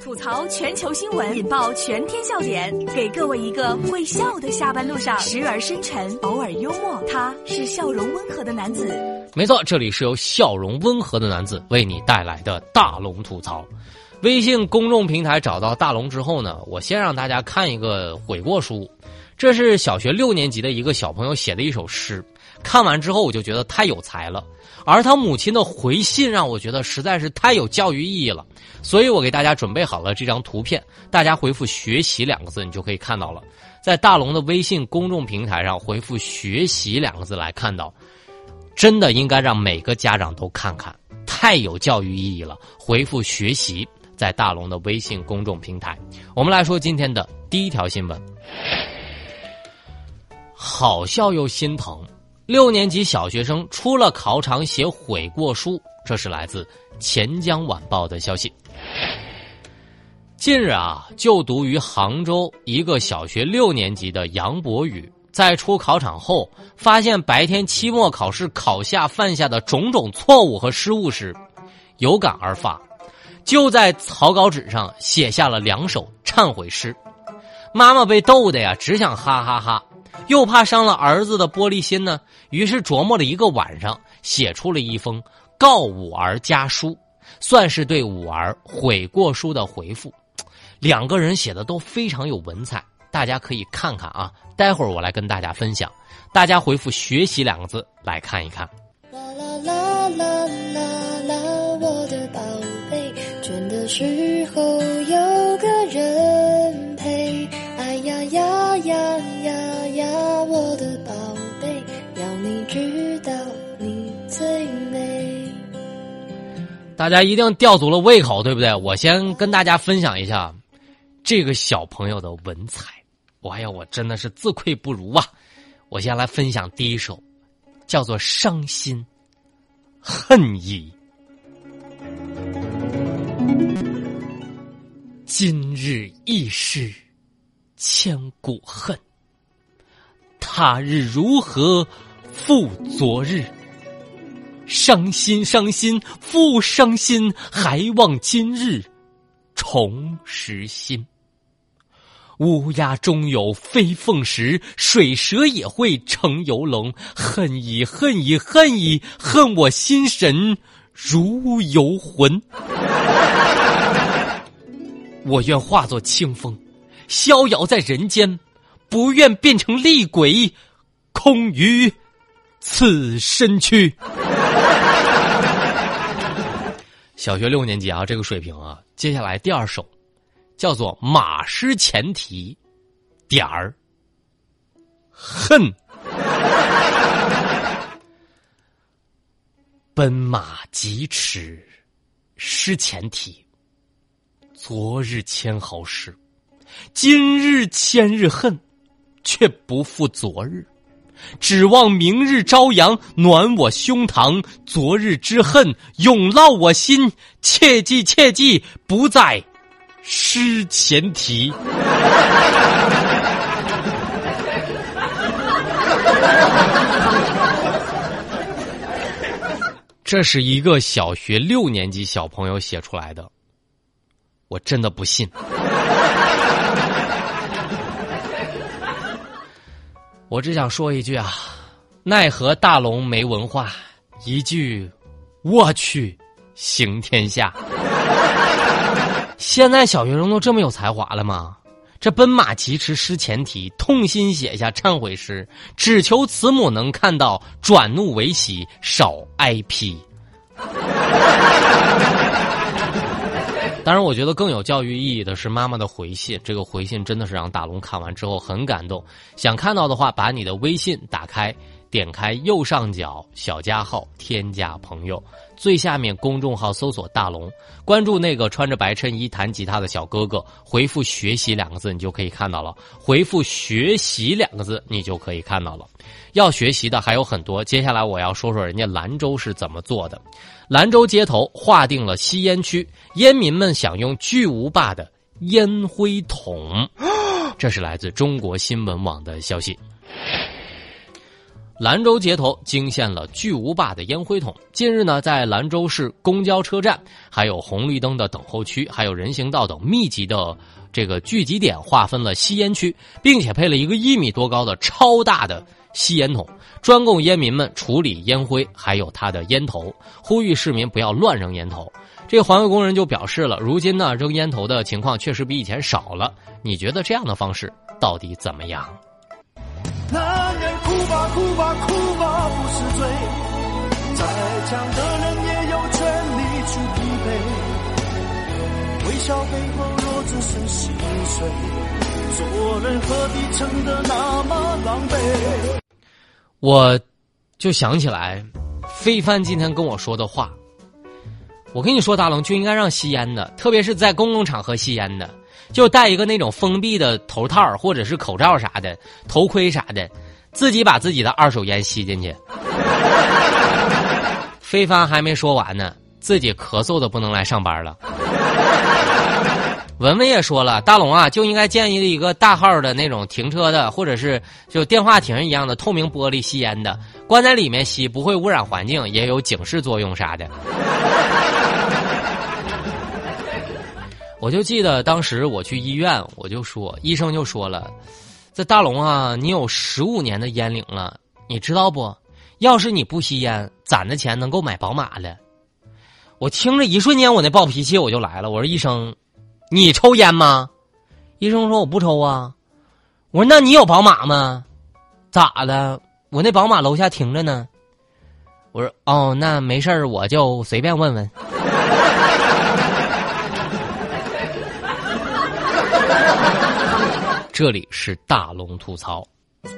吐槽全球新闻，引爆全天笑点，给各位一个会笑的下班路上，时而深沉，偶尔幽默。他是笑容温和的男子。没错，这里是由笑容温和的男子为你带来的大龙吐槽。微信公众平台找到大龙之后呢，我先让大家看一个悔过书，这是小学六年级的一个小朋友写的一首诗。看完之后，我就觉得太有才了，而他母亲的回信让我觉得实在是太有教育意义了，所以我给大家准备好了这张图片，大家回复“学习”两个字，你就可以看到了。在大龙的微信公众平台上回复“学习”两个字来看到，真的应该让每个家长都看看，太有教育意义了。回复“学习”在大龙的微信公众平台，我们来说今天的第一条新闻，好笑又心疼。六年级小学生出了考场写悔过书，这是来自《钱江晚报》的消息。近日啊，就读于杭州一个小学六年级的杨博宇，在出考场后，发现白天期末考试考下犯下的种种错误和失误时，有感而发，就在草稿纸上写下了两首忏悔诗。妈妈被逗的呀，只想哈哈哈。又怕伤了儿子的玻璃心呢，于是琢磨了一个晚上，写出了一封告五儿家书，算是对五儿悔过书的回复。两个人写的都非常有文采，大家可以看看啊。待会儿我来跟大家分享，大家回复“学习”两个字来看一看。啦啦啦啦啦啦，我的宝贝，倦的时候知道你最美。大家一定吊足了胃口，对不对？我先跟大家分享一下这个小朋友的文采。哎呀，我真的是自愧不如啊！我先来分享第一首，叫做《伤心恨意》。今日亦是千古恨。他日如何复昨日？伤心伤心复伤心，还望今日重拾心。乌鸦终有飞凤时，水蛇也会成游龙。恨已恨已恨已恨我心神如游魂。我愿化作清风，逍遥在人间。不愿变成厉鬼，空余此身躯。小学六年级啊，这个水平啊。接下来第二首，叫做《马失前蹄》，点儿恨。奔马疾驰，失前蹄。昨日千好诗，今日千日恨。却不负昨日，指望明日朝阳暖我胸膛。昨日之恨永烙我心，切记切记，不再失前蹄。这是一个小学六年级小朋友写出来的，我真的不信。我只想说一句啊，奈何大龙没文化，一句我去行天下。现在小学生都这么有才华了吗？这奔马疾驰失前蹄，痛心写下忏悔诗，只求慈母能看到，转怒为喜，少挨批。当然，我觉得更有教育意义的是妈妈的回信。这个回信真的是让大龙看完之后很感动。想看到的话，把你的微信打开，点开右上角小加号，添加朋友，最下面公众号搜索“大龙”，关注那个穿着白衬衣弹吉他的小哥哥，回复“学习”两个字，你就可以看到了。回复“学习”两个字，你就可以看到了。要学习的还有很多，接下来我要说说人家兰州是怎么做的。兰州街头划定了吸烟区，烟民们享用巨无霸的烟灰桶。这是来自中国新闻网的消息。兰州街头惊现了巨无霸的烟灰桶。近日呢，在兰州市公交车站、还有红绿灯的等候区、还有人行道等密集的这个聚集点，划分了吸烟区，并且配了一个一米多高的超大的吸烟桶，专供烟民们处理烟灰，还有它的烟头。呼吁市民不要乱扔烟头。这环卫工人就表示了，如今呢，扔烟头的情况确实比以前少了。你觉得这样的方式到底怎么样？男人吧哭吧哭吧不是罪，再强的人也有权利去疲惫。微笑背后若只剩心碎，做人何必撑得那么狼狈？我就想起来，非凡今天跟我说的话。我跟你说，大龙就应该让吸烟的，特别是在公共场合吸烟的。就戴一个那种封闭的头套或者是口罩啥的，头盔啥的，自己把自己的二手烟吸进去。非凡还没说完呢，自己咳嗽的不能来上班了。文文也说了，大龙啊，就应该建议一个大号的那种停车的，或者是就电话亭一样的透明玻璃吸烟的，关在里面吸，不会污染环境，也有警示作用啥的。我就记得当时我去医院，我就说，医生就说了，这大龙啊，你有十五年的烟龄了，你知道不？要是你不吸烟，攒的钱能够买宝马了。我听着一瞬间，我那暴脾气我就来了。我说医生，你抽烟吗？医生说我不抽啊。我说那你有宝马吗？咋了？我那宝马楼下停着呢。我说哦，那没事我就随便问问。这里是大龙吐槽，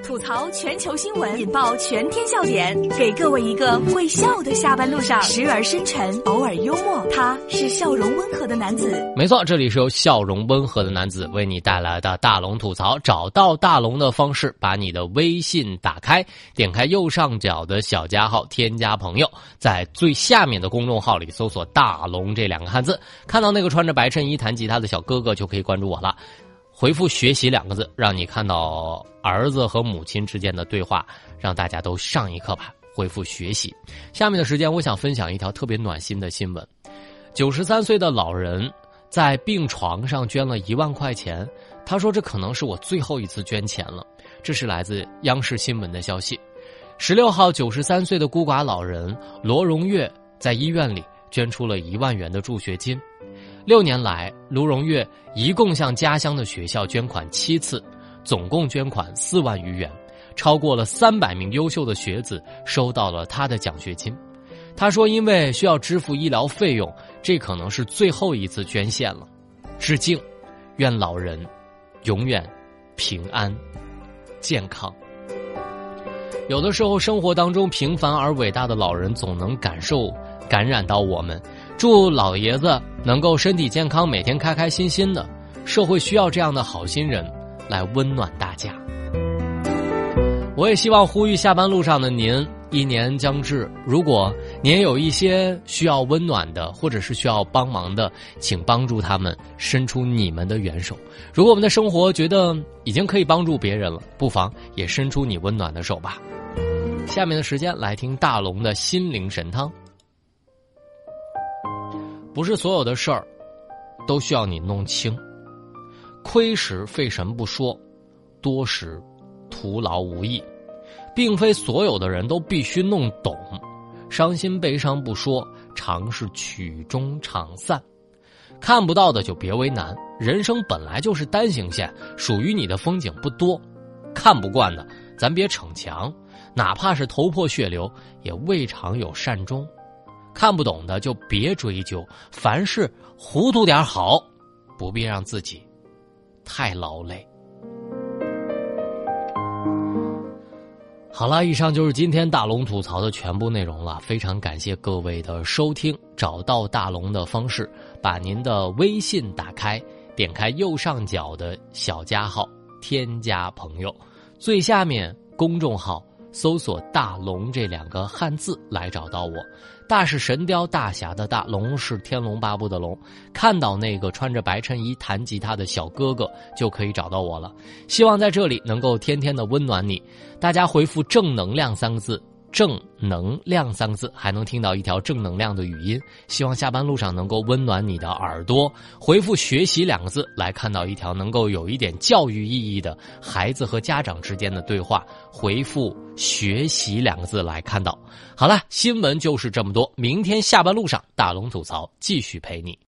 吐槽全球新闻，引爆全天笑点，给各位一个会笑的下班路上，时而深沉，偶尔幽默。他是笑容温和的男子。没错，这里是由笑容温和的男子为你带来的大龙吐槽。找到大龙的方式，把你的微信打开，点开右上角的小加号，添加朋友，在最下面的公众号里搜索“大龙”这两个汉字，看到那个穿着白衬衣弹吉他的小哥哥，就可以关注我了。回复“学习”两个字，让你看到儿子和母亲之间的对话，让大家都上一课吧。回复“学习”。下面的时间，我想分享一条特别暖心的新闻：九十三岁的老人在病床上捐了一万块钱。他说：“这可能是我最后一次捐钱了。”这是来自央视新闻的消息。十六号，九十三岁的孤寡老人罗荣月在医院里捐出了一万元的助学金。六年来，卢荣月一共向家乡的学校捐款七次，总共捐款四万余元，超过了三百名优秀的学子收到了他的奖学金。他说：“因为需要支付医疗费用，这可能是最后一次捐献了。致敬，愿老人永远平安健康。”有的时候，生活当中平凡而伟大的老人总能感受感染到我们。祝老爷子能够身体健康，每天开开心心的。社会需要这样的好心人来温暖大家。我也希望呼吁下班路上的您，一年将至，如果您有一些需要温暖的，或者是需要帮忙的，请帮助他们，伸出你们的援手。如果我们的生活觉得已经可以帮助别人了，不妨也伸出你温暖的手吧。下面的时间来听大龙的心灵神汤。不是所有的事儿都需要你弄清，亏时费神不说，多时徒劳无益，并非所有的人都必须弄懂。伤心悲伤不说，常是曲终场散。看不到的就别为难，人生本来就是单行线，属于你的风景不多。看不惯的，咱别逞强，哪怕是头破血流，也未尝有善终。看不懂的就别追究，凡事糊涂点好，不必让自己太劳累。好了，以上就是今天大龙吐槽的全部内容了，非常感谢各位的收听。找到大龙的方式，把您的微信打开，点开右上角的小加号，添加朋友，最下面公众号搜索“大龙”这两个汉字来找到我。大是神雕大侠的大，龙是天龙八部的龙。看到那个穿着白衬衣弹吉他的小哥哥，就可以找到我了。希望在这里能够天天的温暖你。大家回复“正能量”三个字。正能量三个字，还能听到一条正能量的语音。希望下班路上能够温暖你的耳朵。回复“学习”两个字，来看到一条能够有一点教育意义的孩子和家长之间的对话。回复“学习”两个字来看到。好了，新闻就是这么多。明天下班路上，大龙吐槽继续陪你。